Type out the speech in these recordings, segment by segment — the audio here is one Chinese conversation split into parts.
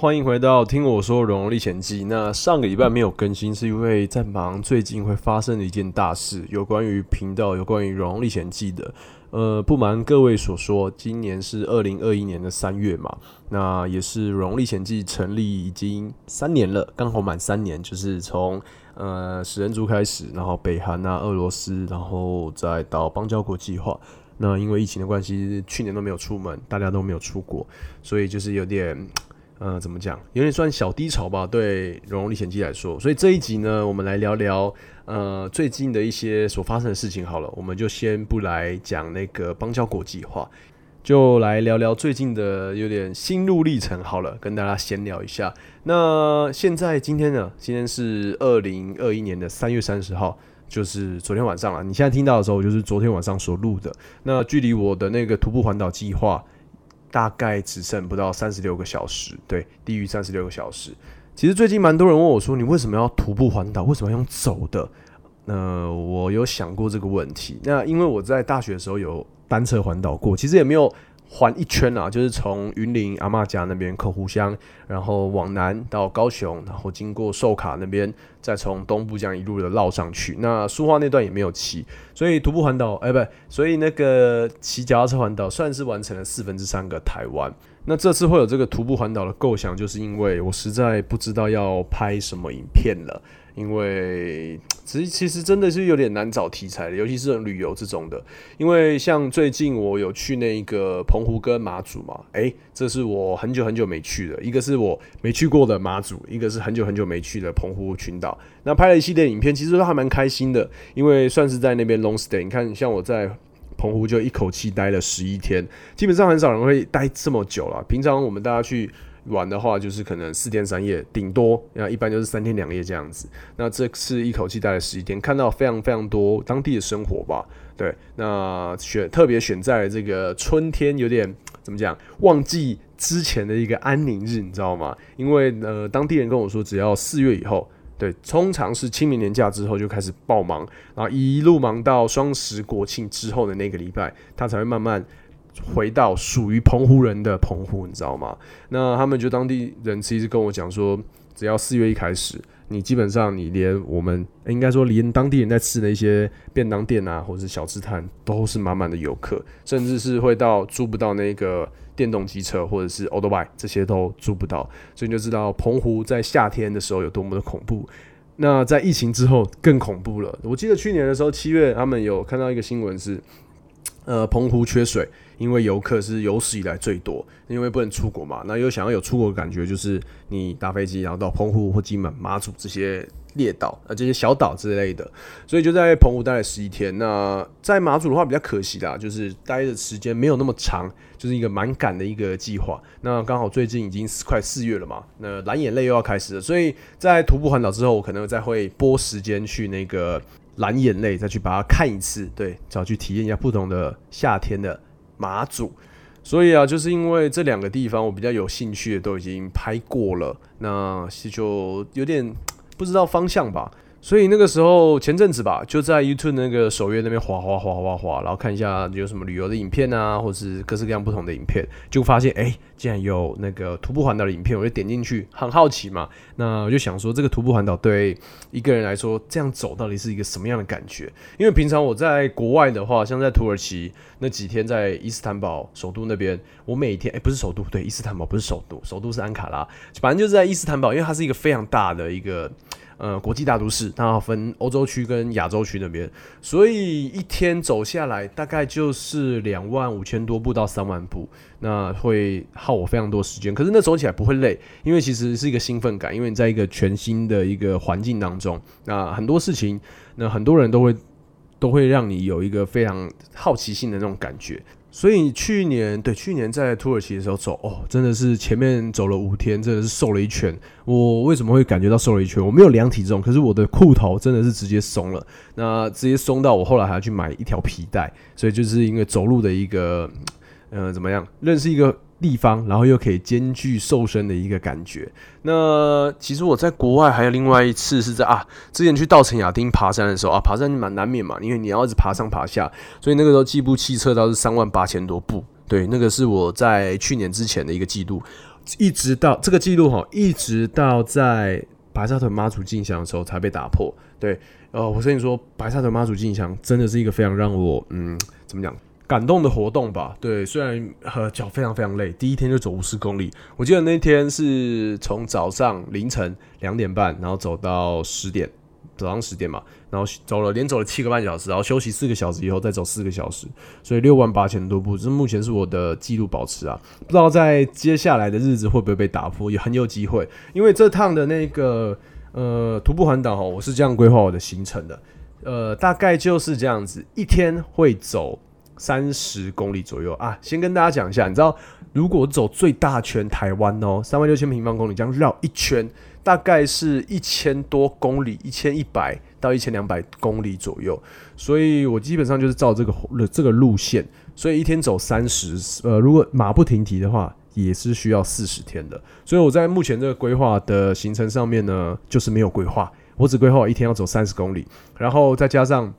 欢迎回到听我说《荣荣历险记》。那上个礼拜没有更新，是因为在忙最近会发生的一件大事，有关于频道，有关于《荣荣历险记》的。呃，不瞒各位所说，今年是二零二一年的三月嘛，那也是《荣历险记》成立已经三年了，刚好满三年，就是从呃食人族开始，然后北韩啊、俄罗斯，然后再到邦交国计划。那因为疫情的关系，去年都没有出门，大家都没有出国，所以就是有点。呃，怎么讲？有点算小低潮吧，对《荣荣历险记》来说。所以这一集呢，我们来聊聊呃最近的一些所发生的事情。好了，我们就先不来讲那个邦交国计划，就来聊聊最近的有点心路历程。好了，跟大家闲聊一下。那现在今天呢？今天是二零二一年的三月三十号，就是昨天晚上了。你现在听到的时候，就是昨天晚上所录的。那距离我的那个徒步环岛计划。大概只剩不到三十六个小时，对，低于三十六个小时。其实最近蛮多人问我说：“你为什么要徒步环岛？为什么要用走的？”那我有想过这个问题。那因为我在大学的时候有单车环岛过，其实也没有。环一圈啊，就是从云林阿妈家那边客湖乡，然后往南到高雄，然后经过寿卡那边，再从东部这样一路的绕上去。那苏花那段也没有骑，所以徒步环岛，哎，不，所以那个骑脚踏车环岛算是完成了四分之三个台湾。那这次会有这个徒步环岛的构想，就是因为我实在不知道要拍什么影片了。因为其实其实真的是有点难找题材的，尤其是旅游这种的。因为像最近我有去那个澎湖跟马祖嘛，诶，这是我很久很久没去的。一个是我没去过的马祖，一个是很久很久没去的澎湖群岛。那拍了一系列影片，其实都还蛮开心的，因为算是在那边 long stay。你看，像我在澎湖就一口气待了十一天，基本上很少人会待这么久了。平常我们大家去。玩的话就是可能四天三夜，顶多那一般就是三天两夜这样子。那这次一口气待了十一天，看到非常非常多当地的生活吧。对，那选特别选在这个春天，有点怎么讲，旺季之前的一个安宁日，你知道吗？因为呃，当地人跟我说，只要四月以后，对，通常是清明年假之后就开始爆忙，然后一路忙到双十国庆之后的那个礼拜，他才会慢慢。回到属于澎湖人的澎湖，你知道吗？那他们就当地人其实跟我讲说，只要四月一开始，你基本上你连我们应该说连当地人在吃的一些便当店啊，或者是小吃摊，都是满满的游客，甚至是会到租不到那个电动机车或者是 old bike 这些都租不到，所以你就知道澎湖在夏天的时候有多么的恐怖。那在疫情之后更恐怖了。我记得去年的时候七月，他们有看到一个新闻是，呃，澎湖缺水。因为游客是有史以来最多，因为不能出国嘛，那又想要有出国的感觉，就是你搭飞机然后到澎湖或金门、马祖这些列岛啊，这些小岛之类的，所以就在澎湖待了十一天。那在马祖的话比较可惜啦，就是待的时间没有那么长，就是一个蛮赶的一个计划。那刚好最近已经快四月了嘛，那蓝眼泪又要开始了，所以在徒步环岛之后，我可能再会拨时间去那个蓝眼泪，再去把它看一次，对，再去体验一下不同的夏天的。马祖，所以啊，就是因为这两个地方我比较有兴趣的都已经拍过了，那就有点不知道方向吧。所以那个时候前阵子吧，就在 YouTube 那个首页那边滑滑滑滑滑，然后看一下有什么旅游的影片啊，或是各式各样不同的影片，就发现哎，竟然有那个徒步环岛的影片，我就点进去，很好奇嘛。那我就想说，这个徒步环岛对一个人来说，这样走到底是一个什么样的感觉？因为平常我在国外的话，像在土耳其那几天，在伊斯坦堡首都那边，我每天哎，不是首都，对，伊斯坦堡不是首都，首都是安卡拉，反正就是在伊斯坦堡，因为它是一个非常大的一个。呃国际大都市，它分欧洲区跟亚洲区那边，所以一天走下来大概就是两万五千多步到三万步，那会耗我非常多时间。可是那走起来不会累，因为其实是一个兴奋感，因为你在一个全新的一个环境当中，那很多事情，那很多人都会都会让你有一个非常好奇心的那种感觉。所以去年对去年在土耳其的时候走哦，真的是前面走了五天，真的是瘦了一圈。我为什么会感觉到瘦了一圈？我没有量体重，可是我的裤头真的是直接松了，那直接松到我后来还要去买一条皮带。所以就是因为走路的一个，嗯，怎么样？认识一个。地方，然后又可以兼具瘦身的一个感觉。那其实我在国外还有另外一次是在啊，之前去稻城亚丁爬山的时候啊，爬山蛮难免嘛，因为你要一直爬上爬下，所以那个时候计步器测到是三万八千多步。对，那个是我在去年之前的一个记录，一直到这个记录哈，一直到在白沙屯妈祖进香的时候才被打破。对，呃，我跟你说，白沙屯妈祖进香真的是一个非常让我嗯，怎么讲？感动的活动吧，对，虽然和脚非常非常累，第一天就走五十公里，我记得那天是从早上凌晨两点半，然后走到十点，早上十点嘛，然后走了连走了七个半小时，然后休息四个小时以后再走四个小时，所以六万八千多步，这目前是我的记录保持啊，不知道在接下来的日子会不会被打破，也很有机会，因为这趟的那个呃徒步环岛哈，我是这样规划我的行程的，呃，大概就是这样子，一天会走。三十公里左右啊，先跟大家讲一下，你知道，如果走最大圈台湾哦，三万六千平方公里，这样绕一圈，大概是一千多公里，一千一百到一千两百公里左右。所以我基本上就是照这个这个路线，所以一天走三十，呃，如果马不停蹄的话，也是需要四十天的。所以我在目前这个规划的行程上面呢，就是没有规划，我只规划一天要走三十公里，然后再加上。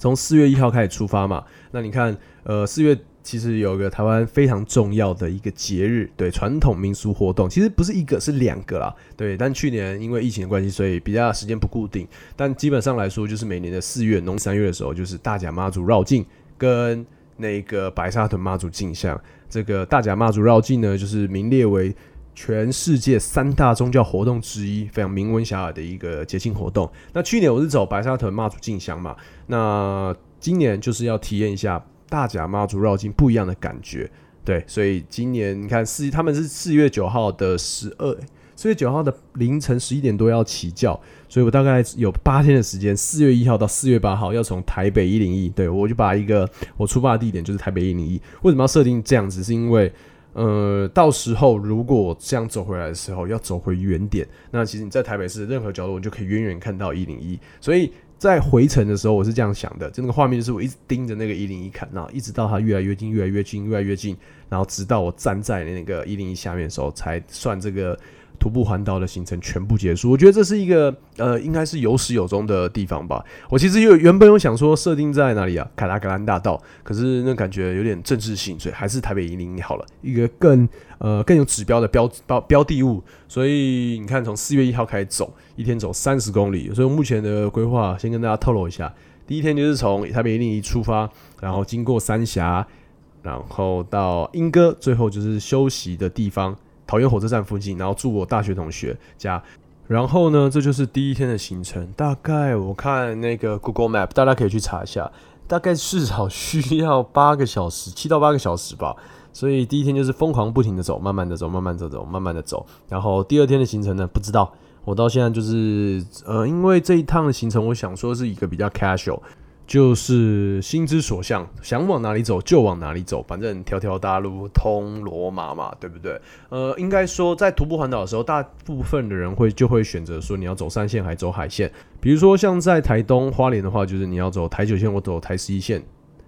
从四月一号开始出发嘛，那你看，呃，四月其实有个台湾非常重要的一个节日，对，传统民俗活动，其实不是一个，是两个啦，对。但去年因为疫情的关系，所以比较时间不固定，但基本上来说，就是每年的四月，农三月的时候，就是大甲妈祖绕境跟那个白沙屯妈祖进香。这个大甲妈祖绕境呢，就是名列为。全世界三大宗教活动之一，非常名闻遐迩的一个节庆活动。那去年我是走白沙屯妈祖进香嘛，那今年就是要体验一下大甲妈祖绕境不一样的感觉。对，所以今年你看四，他们是四月九号的十二，四月九号的凌晨十一点多要起轿，所以我大概有八天的时间，四月一号到四月八号要从台北一零一，对我就把一个我出发的地点就是台北一零一。为什么要设定这样子？是因为呃，到时候如果这样走回来的时候要走回原点，那其实你在台北市任何角落，我就可以远远看到一零一。所以在回程的时候，我是这样想的，就那个画面就是我一直盯着那个一零一看，然后一直到它越来越近，越来越近，越来越近，然后直到我站在那个一零一下面的时候，才算这个。徒步环岛的行程全部结束，我觉得这是一个呃，应该是有始有终的地方吧。我其实有原本有想说设定在哪里啊？凯拉格兰大道，可是那感觉有点政治性，所以还是台北一零一好了，一个更呃更有指标的标标标的物。所以你看，从四月一号开始走，一天走三十公里。所以目前的规划先跟大家透露一下，第一天就是从台北一零一出发，然后经过三峡，然后到莺歌，最后就是休息的地方。桃园火车站附近，然后住我大学同学家，然后呢，这就是第一天的行程。大概我看那个 Google Map，大家可以去查一下，大概至少需要八个小时，七到八个小时吧。所以第一天就是疯狂不停的走，慢慢的走，慢慢的走，慢慢的走。然后第二天的行程呢，不知道。我到现在就是呃，因为这一趟的行程，我想说是一个比较 casual。就是心之所向，想往哪里走就往哪里走，反正条条大路通罗马嘛，对不对？呃，应该说在徒步环岛的时候，大部分的人会就会选择说你要走山线还走海线。比如说像在台东花莲的话，就是你要走台九线或走台十一线。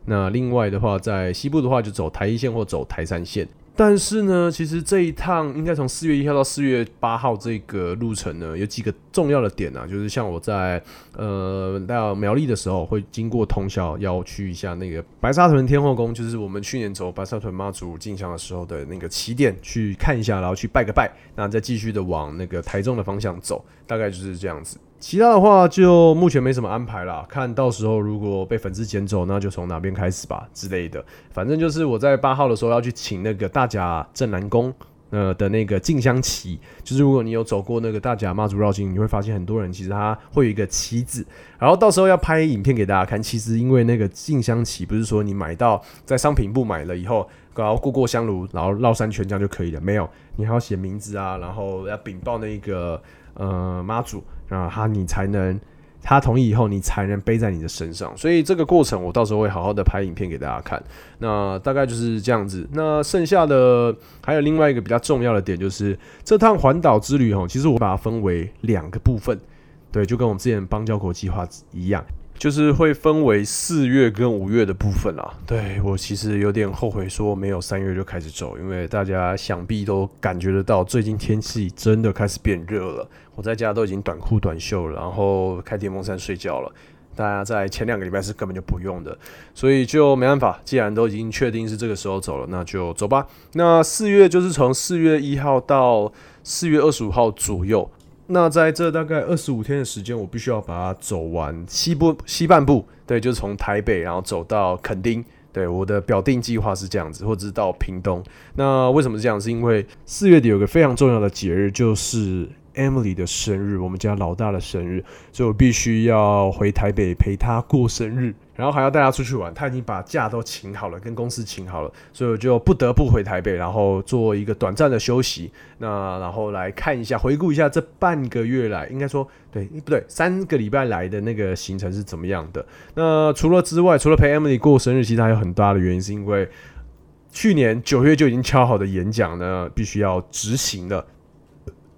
那另外的话，在西部的话就走台一线或走台三线。但是呢，其实这一趟应该从四月一号到四月八号这个路程呢，有几个重要的点啊，就是像我在呃到苗栗的时候，会经过通宵，要去一下那个白沙屯天后宫，就是我们去年走白沙屯妈祖进香的时候的那个起点，去看一下，然后去拜个拜，那再继续的往那个台中的方向走，大概就是这样子。其他的话就目前没什么安排啦，看到时候如果被粉丝捡走，那就从哪边开始吧之类的。反正就是我在八号的时候要去请那个大甲镇南宫，呃的那个静香旗，就是如果你有走过那个大甲妈祖绕境，你会发现很多人其实他会有一个旗子，然后到时候要拍影片给大家看。其实因为那个静香旗不是说你买到在商品部买了以后，然后过过香炉，然后绕三圈这样就可以了，没有，你还要写名字啊，然后要禀报那个呃妈祖，然后他你才能。他同意以后，你才能背在你的身上。所以这个过程，我到时候会好好的拍影片给大家看。那大概就是这样子。那剩下的还有另外一个比较重要的点，就是这趟环岛之旅哈，其实我把它分为两个部分，对，就跟我们之前邦交国计划一样。就是会分为四月跟五月的部分啦。对我其实有点后悔说没有三月就开始走，因为大家想必都感觉得到，最近天气真的开始变热了。我在家都已经短裤短袖了，然后开电风扇睡觉了。大家在前两个礼拜是根本就不用的，所以就没办法。既然都已经确定是这个时候走了，那就走吧。那四月就是从四月一号到四月二十五号左右。那在这大概二十五天的时间，我必须要把它走完西部西半部，对，就是从台北然后走到垦丁，对，我的表定计划是这样子，或者是到屏东。那为什么是这样？是因为四月底有个非常重要的节日，就是。Emily 的生日，我们家老大的生日，所以我必须要回台北陪他过生日，然后还要带他出去玩。他已经把假都请好了，跟公司请好了，所以我就不得不回台北，然后做一个短暂的休息。那然后来看一下，回顾一下这半个月来，应该说对不对？三个礼拜来的那个行程是怎么样的？那除了之外，除了陪 Emily 过生日，其实还有很大的原因，是因为去年九月就已经敲好的演讲呢，必须要执行了。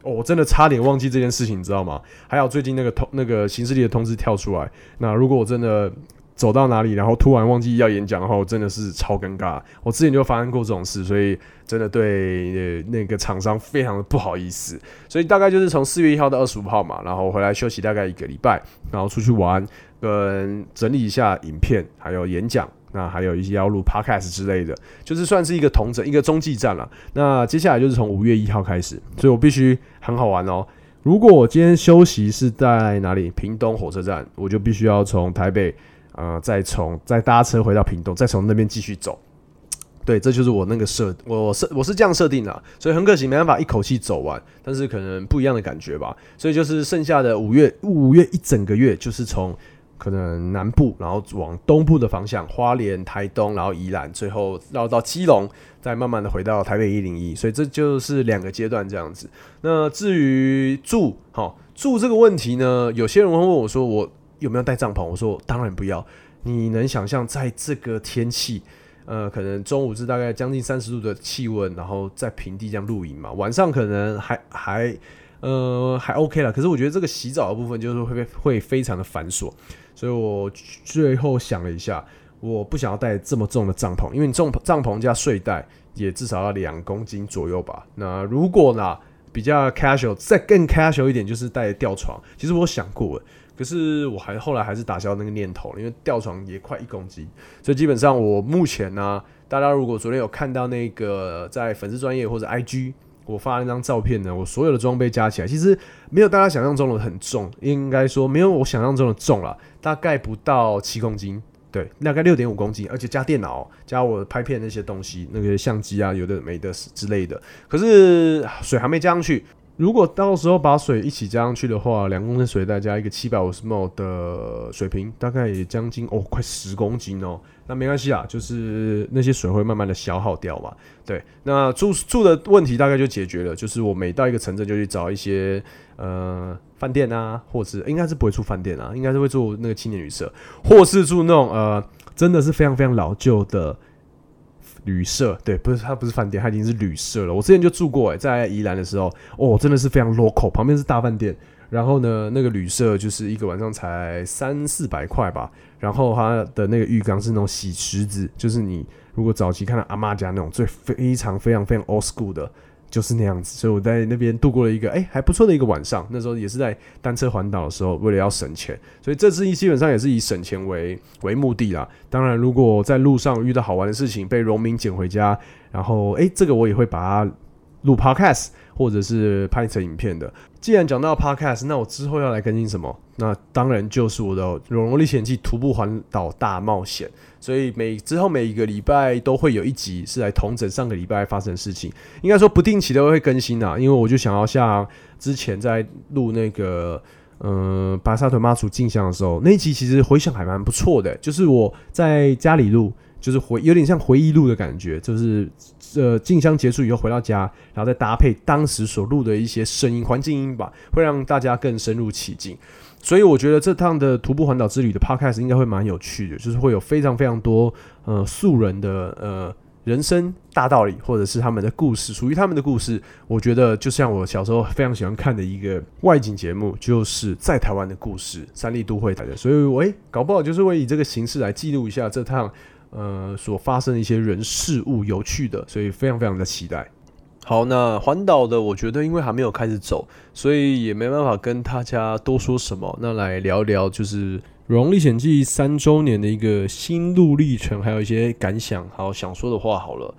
哦，我真的差点忘记这件事情，你知道吗？还有最近那个通那个行事历的通知跳出来，那如果我真的走到哪里，然后突然忘记要演讲的话，我真的是超尴尬。我之前就发生过这种事，所以真的对那个厂商非常的不好意思。所以大概就是从四月一号到二十五号嘛，然后回来休息大概一个礼拜，然后出去玩，跟整理一下影片，还有演讲。那还有一些要录 podcast 之类的，就是算是一个同整一个中继站了。那接下来就是从五月一号开始，所以我必须很好玩哦。如果我今天休息是在哪里？屏东火车站，我就必须要从台北，呃，再从再搭车回到屏东，再从那边继续走。对，这就是我那个设，我设我是这样设定的，所以很可惜没办法一口气走完，但是可能不一样的感觉吧。所以就是剩下的五月五月一整个月，就是从。可能南部，然后往东部的方向，花莲、台东，然后宜兰，最后绕到基隆，再慢慢的回到台北一零一，所以这就是两个阶段这样子。那至于住，好住这个问题呢，有些人会问我说，我有没有带帐篷？我说当然不要。你能想象在这个天气，呃，可能中午是大概将近三十度的气温，然后在平地这样露营嘛？晚上可能还还呃还 OK 了，可是我觉得这个洗澡的部分就是会会非常的繁琐。所以我最后想了一下，我不想要带这么重的帐篷，因为你重帐篷加睡袋也至少要两公斤左右吧。那如果呢比较 casual，再更 casual 一点，就是带吊床。其实我想过，可是我还后来还是打消那个念头，因为吊床也快一公斤。所以基本上我目前呢，大家如果昨天有看到那个在粉丝专业或者 IG。我发那张照片呢，我所有的装备加起来，其实没有大家想象中的很重，应该说没有我想象中的重了，大概不到七公斤，对，大概六点五公斤，而且加电脑，加我拍片那些东西，那个相机啊，有的没的之类的，可是水还没加上去。如果到时候把水一起加上去的话，两公升水再加一个七百五十 ml 的水瓶，大概也将近哦，快十公斤哦。那没关系啊，就是那些水会慢慢的消耗掉嘛。对，那住住的问题大概就解决了。就是我每到一个城镇就去找一些呃饭店啊，或是应该是不会住饭店啊，应该是会住那个青年旅社，或是住那种呃真的是非常非常老旧的。旅社对，不是它不是饭店，它已经是旅社了。我之前就住过诶，在宜兰的时候，哦，真的是非常 local，旁边是大饭店。然后呢，那个旅社就是一个晚上才三四百块吧。然后它的那个浴缸是那种洗池子，就是你如果早期看到阿妈家那种最非常非常非常 old school 的。就是那样子，所以我在那边度过了一个哎还不错的一个晚上。那时候也是在单车环岛的时候，为了要省钱，所以这次基本上也是以省钱为为目的啦。当然，如果在路上遇到好玩的事情，被农民捡回家，然后哎这个我也会把它录 podcast 或者是拍成影片的。既然讲到 podcast，那我之后要来更新什么？那当然就是我的《荣荣历险记》徒步环岛大冒险。所以每之后每一个礼拜都会有一集是来同整上个礼拜发生的事情，应该说不定期都会更新啊。因为我就想要像之前在录那个嗯巴沙屯妈祖进香的时候，那一集其实回想还蛮不错的，就是我在家里录，就是回有点像回忆录的感觉，就是呃进香结束以后回到家，然后再搭配当时所录的一些声音环境音吧，会让大家更深入其境。所以我觉得这趟的徒步环岛之旅的 podcast 应该会蛮有趣的，就是会有非常非常多呃素人的呃人生大道理，或者是他们的故事，属于他们的故事。我觉得就像我小时候非常喜欢看的一个外景节目，就是在台湾的故事，三立都会台的。所以，我诶搞不好就是会以这个形式来记录一下这趟呃所发生的一些人事物，有趣的，所以非常非常的期待。好，那环岛的，我觉得因为还没有开始走，所以也没办法跟大家多说什么。那来聊聊，就是《荣历险记》三周年的一个心路历程，还有一些感想，还有想说的话。好了，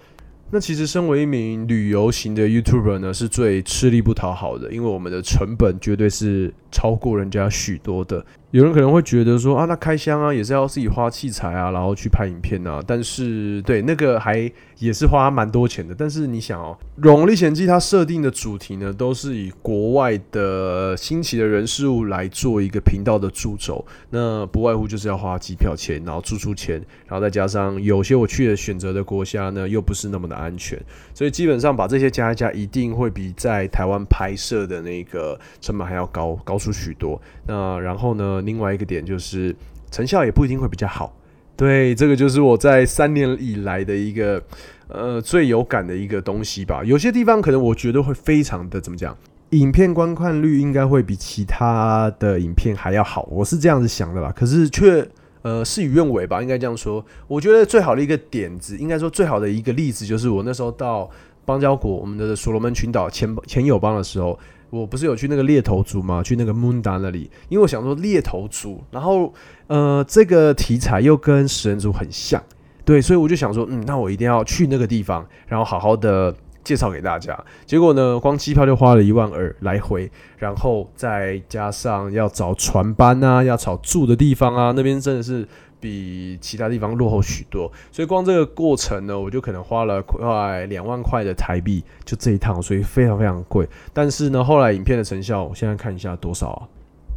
那其实身为一名旅游型的 YouTuber 呢，是最吃力不讨好的，因为我们的成本绝对是超过人家许多的。有人可能会觉得说啊，那开箱啊，也是要自己花器材啊，然后去拍影片啊。但是，对那个还也是花蛮多钱的。但是你想哦，《荣历险记》它设定的主题呢，都是以国外的新奇的人事物来做一个频道的主轴。那不外乎就是要花机票钱，然后住宿钱，然后再加上有些我去的选择的国家呢，又不是那么的安全。所以基本上把这些加一加，一定会比在台湾拍摄的那个成本还要高，高出许多。那然后呢？另外一个点就是成效也不一定会比较好，对，这个就是我在三年以来的一个呃最有感的一个东西吧。有些地方可能我觉得会非常的怎么讲，影片观看率应该会比其他的影片还要好，我是这样子想的吧。可是却呃事与愿违吧，应该这样说。我觉得最好的一个点子，应该说最好的一个例子，就是我那时候到邦交国，我们的所罗门群岛前前友邦的时候。我不是有去那个猎头族吗？去那个 Moonda 那里，因为我想说猎头族，然后呃，这个题材又跟食人族很像，对，所以我就想说，嗯，那我一定要去那个地方，然后好好的介绍给大家。结果呢，光机票就花了一万二来回，然后再加上要找船班啊，要找住的地方啊，那边真的是。比其他地方落后许多，所以光这个过程呢，我就可能花了快两万块的台币，就这一趟，所以非常非常贵。但是呢，后来影片的成效，我现在看一下多少啊？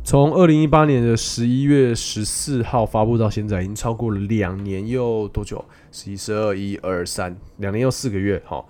从二零一八年的十一月十四号发布到现在，已经超过了两年又多久？十一、十二、一、二、三，两年又四个月，好。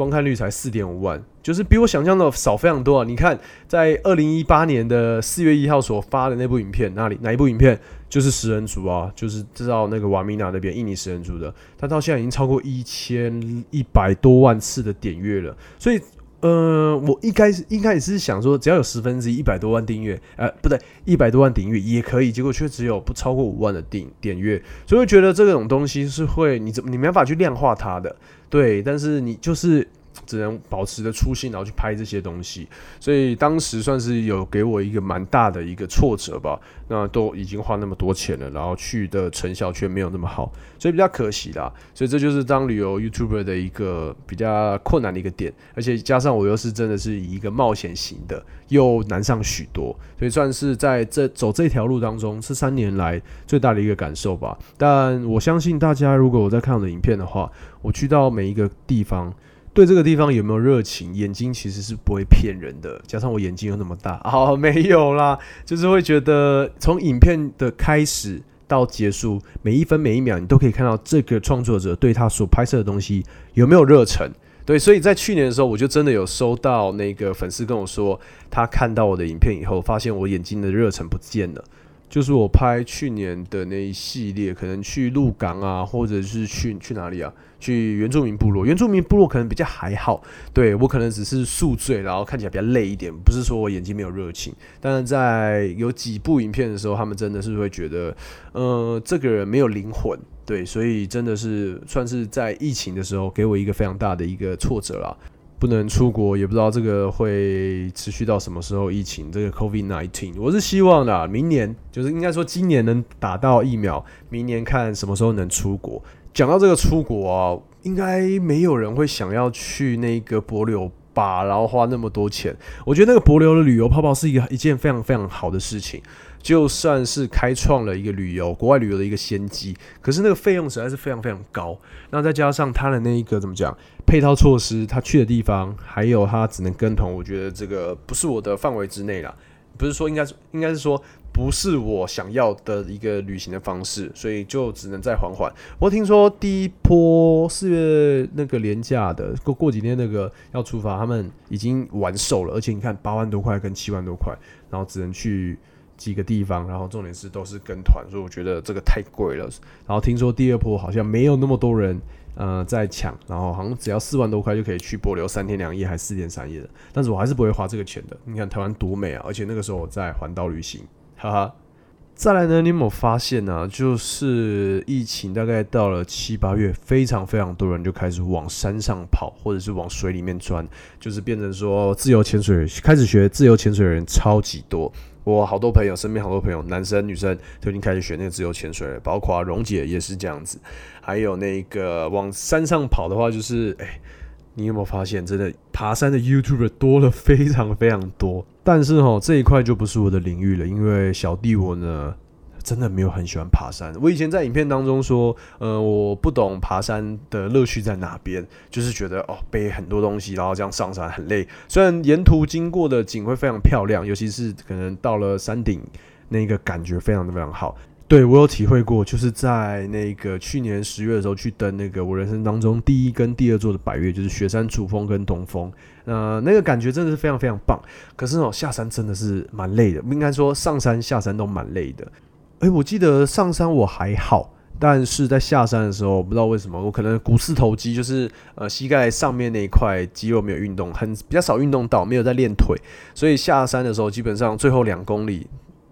观看率才四点五万，就是比我想象的少非常多啊！你看，在二零一八年的四月一号所发的那部影片，那里哪一部影片就是食人族啊？就是知道那个瓦米娜那边印尼食人族的，他到现在已经超过一千一百多万次的点阅了。所以，呃，我一开始一开始是想说，只要有十分之一百多万订阅，呃，不对，一百多万订阅也可以，结果却只有不超过五万的订点阅，所以我觉得这种东西是会你怎么你没办法去量化它的。对，但是你就是只能保持着初心，然后去拍这些东西，所以当时算是有给我一个蛮大的一个挫折吧。那都已经花那么多钱了，然后去的成效却没有那么好，所以比较可惜啦。所以这就是当旅游 YouTuber 的一个比较困难的一个点，而且加上我又是真的是以一个冒险型的，又难上许多，所以算是在这走这条路当中，是三年来最大的一个感受吧。但我相信大家，如果我在看我的影片的话，我去到每一个地方。对这个地方有没有热情？眼睛其实是不会骗人的，加上我眼睛又那么大，哦，没有啦，就是会觉得从影片的开始到结束，每一分每一秒，你都可以看到这个创作者对他所拍摄的东西有没有热忱。对，所以在去年的时候，我就真的有收到那个粉丝跟我说，他看到我的影片以后，发现我眼睛的热忱不见了。就是我拍去年的那一系列，可能去鹿港啊，或者是去去哪里啊？去原住民部落，原住民部落可能比较还好。对我可能只是宿醉，然后看起来比较累一点，不是说我眼睛没有热情。但是在有几部影片的时候，他们真的是会觉得，呃，这个人没有灵魂。对，所以真的是算是在疫情的时候，给我一个非常大的一个挫折了。不能出国，也不知道这个会持续到什么时候。疫情这个 COVID nineteen，我是希望的，明年就是应该说今年能打到疫苗，明年看什么时候能出国。讲到这个出国啊，应该没有人会想要去那个柏柳吧，然后花那么多钱。我觉得那个博流的旅游泡泡是一个一件非常非常好的事情，就算是开创了一个旅游国外旅游的一个先机，可是那个费用实在是非常非常高。那再加上他的那一个怎么讲配套措施，他去的地方还有他只能跟团，我觉得这个不是我的范围之内啦。不是说应该是应该是说不是我想要的一个旅行的方式，所以就只能再缓缓。我听说第一波四月那个廉价的过过几天那个要出发，他们已经完售了，而且你看八万多块跟七万多块，然后只能去几个地方，然后重点是都是跟团，所以我觉得这个太贵了。然后听说第二波好像没有那么多人。呃，在抢，然后好像只要四万多块就可以去波流三天两夜，还四天三夜的。但是我还是不会花这个钱的。你看台湾多美啊！而且那个时候我在环岛旅行，哈哈。再来呢，你有没有发现呢？就是疫情大概到了七八月，非常非常多人就开始往山上跑，或者是往水里面钻，就是变成说自由潜水，开始学自由潜水的人超级多。我好多朋友，身边好多朋友，男生女生都已经开始学那个自由潜水了，包括蓉姐也是这样子。还有那个往山上跑的话，就是哎，你有没有发现，真的爬山的 YouTuber 多了非常非常多？但是哈，这一块就不是我的领域了，因为小弟我呢。真的没有很喜欢爬山。我以前在影片当中说，呃，我不懂爬山的乐趣在哪边，就是觉得哦，背很多东西，然后这样上山很累。虽然沿途经过的景会非常漂亮，尤其是可能到了山顶，那个感觉非常的非常好。对我有体会过，就是在那个去年十月的时候去登那个我人生当中第一跟第二座的百岳，就是雪山主峰跟东峰。呃，那个感觉真的是非常非常棒。可是哦，下山真的是蛮累的，应该说上山下山都蛮累的。哎，我记得上山我还好，但是在下山的时候，不知道为什么，我可能股四头肌就是呃膝盖上面那一块肌肉没有运动，很比较少运动到，没有在练腿，所以下山的时候基本上最后两公里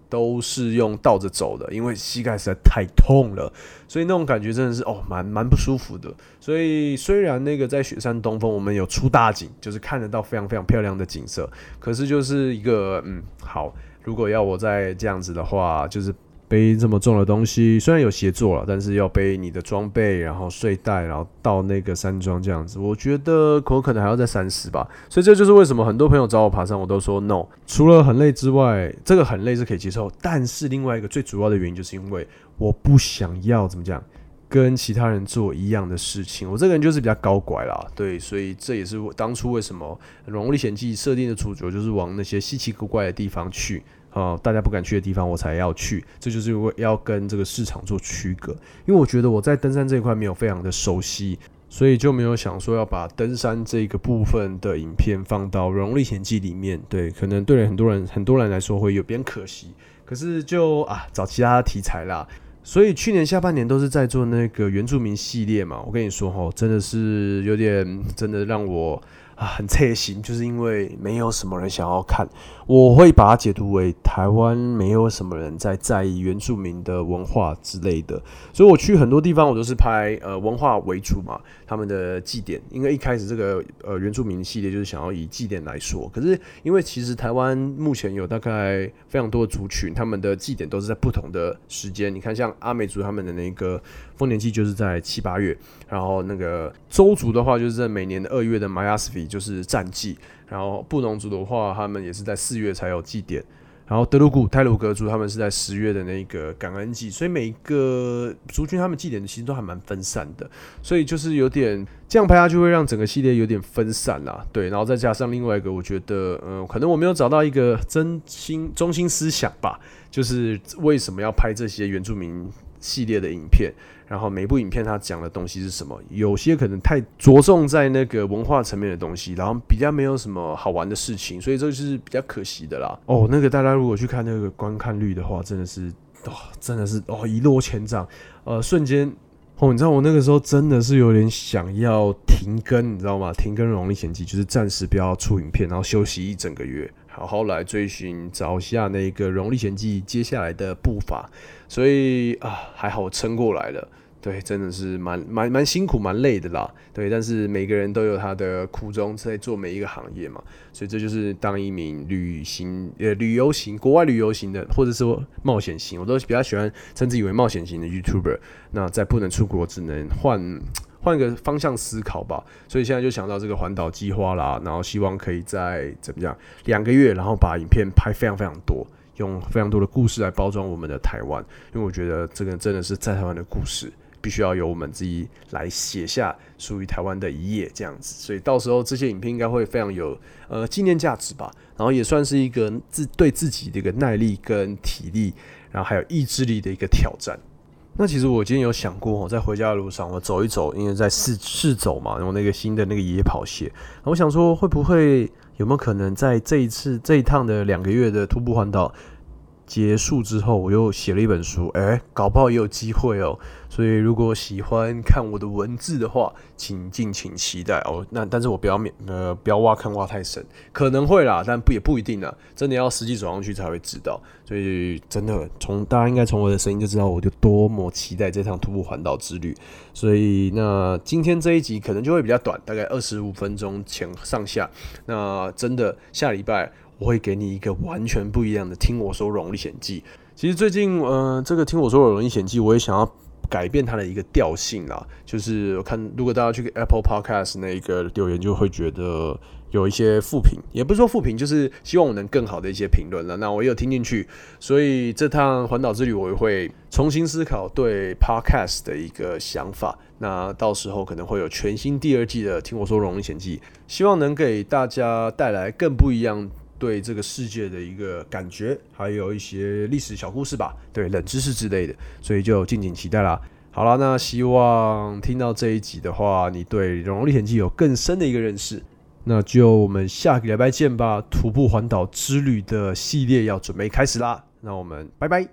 都是用倒着走的，因为膝盖实在太痛了，所以那种感觉真的是哦蛮蛮不舒服的。所以虽然那个在雪山东峰我们有出大景，就是看得到非常非常漂亮的景色，可是就是一个嗯好，如果要我再这样子的话，就是。背这么重的东西，虽然有协作了，但是要背你的装备，然后睡袋，然后到那个山庄这样子，我觉得可可能还要再三思吧。所以这就是为什么很多朋友找我爬山，我都说 no。除了很累之外，这个很累是可以接受，但是另外一个最主要的原因就是因为我不想要怎么讲，跟其他人做一样的事情。我这个人就是比较高拐啦，对，所以这也是我当初为什么《龙历险记》设定的主角就是往那些稀奇古怪的地方去。哦，大家不敢去的地方，我才要去，这就是为要跟这个市场做区隔。因为我觉得我在登山这一块没有非常的熟悉，所以就没有想说要把登山这个部分的影片放到《荣历险记》里面。对，可能对很多人很多人来说会有点可惜。可是就啊，找其他题材啦。所以去年下半年都是在做那个原住民系列嘛。我跟你说哈，真的是有点真的让我。啊，很贴心，就是因为没有什么人想要看，我会把它解读为台湾没有什么人在在意原住民的文化之类的，所以我去很多地方，我都是拍呃文化为主嘛，他们的祭典，因为一开始这个呃原住民系列就是想要以祭典来说，可是因为其实台湾目前有大概非常多的族群，他们的祭典都是在不同的时间，你看像阿美族他们的那个丰年祭就是在七八月，然后那个周族的话就是在每年的二月的玛雅斯。就是战绩，然后布农族的话，他们也是在四月才有祭典，然后德鲁古泰鲁格族他们是在十月的那个感恩祭，所以每一个族群他们祭典的其实都还蛮分散的，所以就是有点这样拍下去会让整个系列有点分散啦。对，然后再加上另外一个，我觉得，嗯，可能我没有找到一个真心中心思想吧，就是为什么要拍这些原住民系列的影片。然后每部影片它讲的东西是什么？有些可能太着重在那个文化层面的东西，然后比较没有什么好玩的事情，所以这是比较可惜的啦。哦，那个大家如果去看那个观看率的话，真的是哦，真的是哦一落千丈，呃，瞬间哦，你知道我那个时候真的是有点想要停更，你知道吗？停更《荣历险记》就是暂时不要出影片，然后休息一整个月。好好来追寻找下那个《荣历险记》接下来的步伐，所以啊，还好撑过来了。对，真的是蛮蛮蛮辛苦、蛮累的啦。对，但是每个人都有他的苦衷，在做每一个行业嘛。所以这就是当一名旅行呃旅游型、国外旅游型的，或者说冒险型，我都比较喜欢称之以为冒险型的 YouTuber。那在不能出国，只能换换个方向思考吧。所以现在就想到这个环岛计划啦，然后希望可以在怎么样两个月，然后把影片拍非常非常多，用非常多的故事来包装我们的台湾，因为我觉得这个真的是在台湾的故事。必须要由我们自己来写下属于台湾的一页，这样子，所以到时候这些影片应该会非常有呃纪念价值吧，然后也算是一个自对自己的一个耐力跟体力，然后还有意志力的一个挑战。那其实我今天有想过，在回家的路上我走一走，因为在试试走嘛，然后那个新的那个野跑鞋，我想说会不会有没有可能在这一次这一趟的两个月的徒步环岛。结束之后，我又写了一本书，哎，搞不好也有机会哦。所以如果喜欢看我的文字的话，请敬请期待哦。那但是我不要免呃不要挖坑挖太深，可能会啦，但不也不一定啊。真的要实际走上去才会知道。所以真的从大家应该从我的声音就知道，我就多么期待这趟徒步环岛之旅。所以那今天这一集可能就会比较短，大概二十五分钟前上下。那真的下礼拜。我会给你一个完全不一样的《听我说荣历险记》。其实最近，呃，这个《听我说荣历险记》，我也想要改变它的一个调性啦。就是我看，如果大家去 Apple Podcast 那一个留言，就会觉得有一些负评，也不是说负评，就是希望我能更好的一些评论了。那我也有听进去，所以这趟环岛之旅，我也会重新思考对 Podcast 的一个想法。那到时候可能会有全新第二季的《听我说荣历险记》，希望能给大家带来更不一样。对这个世界的一个感觉，还有一些历史小故事吧，对冷知识之类的，所以就敬请期待啦。好了，那希望听到这一集的话，你对《荣历险记》有更深的一个认识。那就我们下个礼拜见吧，徒步环岛之旅的系列要准备开始啦。那我们拜拜。